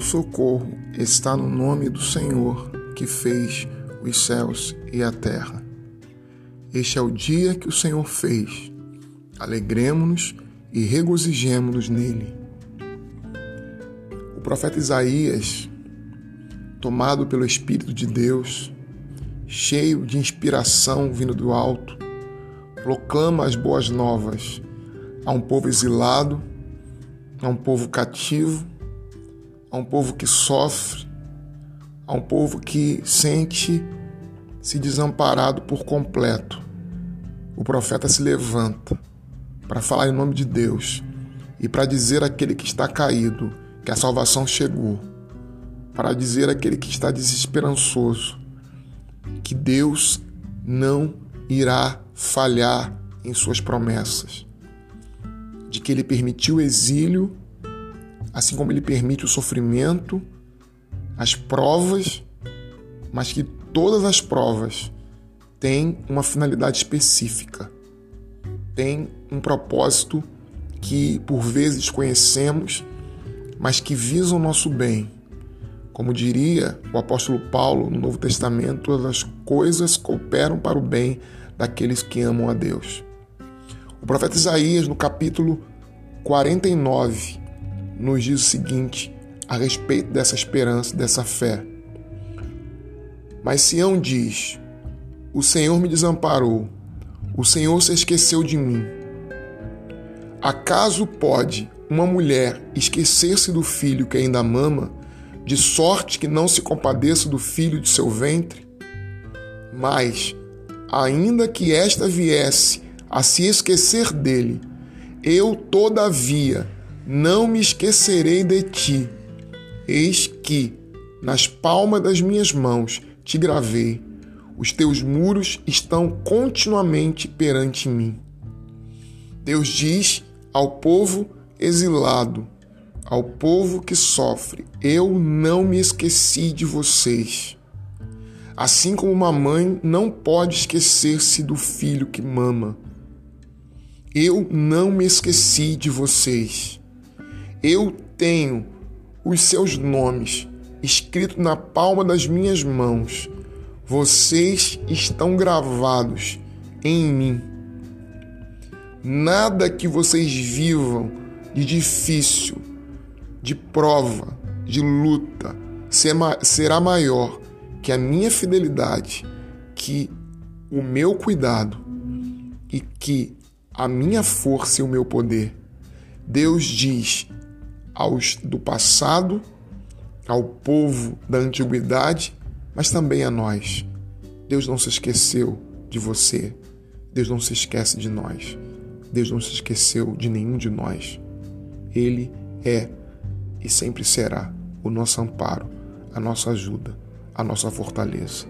socorro está no nome do Senhor que fez os céus e a terra. Este é o dia que o Senhor fez. Alegremos-nos e regozijemo-nos nele. O profeta Isaías, tomado pelo Espírito de Deus, cheio de inspiração vindo do alto, proclama as boas novas a um povo exilado, a um povo cativo, a um povo que sofre, a um povo que sente se desamparado por completo. O profeta se levanta para falar em nome de Deus e para dizer àquele que está caído que a salvação chegou, para dizer àquele que está desesperançoso que Deus não irá falhar em suas promessas, de que ele permitiu o exílio assim como ele permite o sofrimento, as provas, mas que todas as provas têm uma finalidade específica, têm um propósito que por vezes conhecemos, mas que visam o nosso bem. Como diria o apóstolo Paulo no Novo Testamento, todas as coisas cooperam para o bem daqueles que amam a Deus. O profeta Isaías, no capítulo 49, nos diz o seguinte a respeito dessa esperança, dessa fé. Mas Sião diz: O Senhor me desamparou, o Senhor se esqueceu de mim. Acaso pode uma mulher esquecer-se do filho que ainda mama, de sorte que não se compadeça do filho de seu ventre? Mas, ainda que esta viesse a se esquecer dele, eu, todavia, não me esquecerei de ti. Eis que, nas palmas das minhas mãos, te gravei. Os teus muros estão continuamente perante mim. Deus diz ao povo exilado, ao povo que sofre: Eu não me esqueci de vocês. Assim como uma mãe não pode esquecer-se do filho que mama. Eu não me esqueci de vocês. Eu tenho os seus nomes escritos na palma das minhas mãos. Vocês estão gravados em mim. Nada que vocês vivam de difícil, de prova, de luta, será maior que a minha fidelidade, que o meu cuidado e que a minha força e o meu poder. Deus diz: aos do passado, ao povo da antiguidade, mas também a nós. Deus não se esqueceu de você. Deus não se esquece de nós. Deus não se esqueceu de nenhum de nós. Ele é e sempre será o nosso amparo, a nossa ajuda, a nossa fortaleza.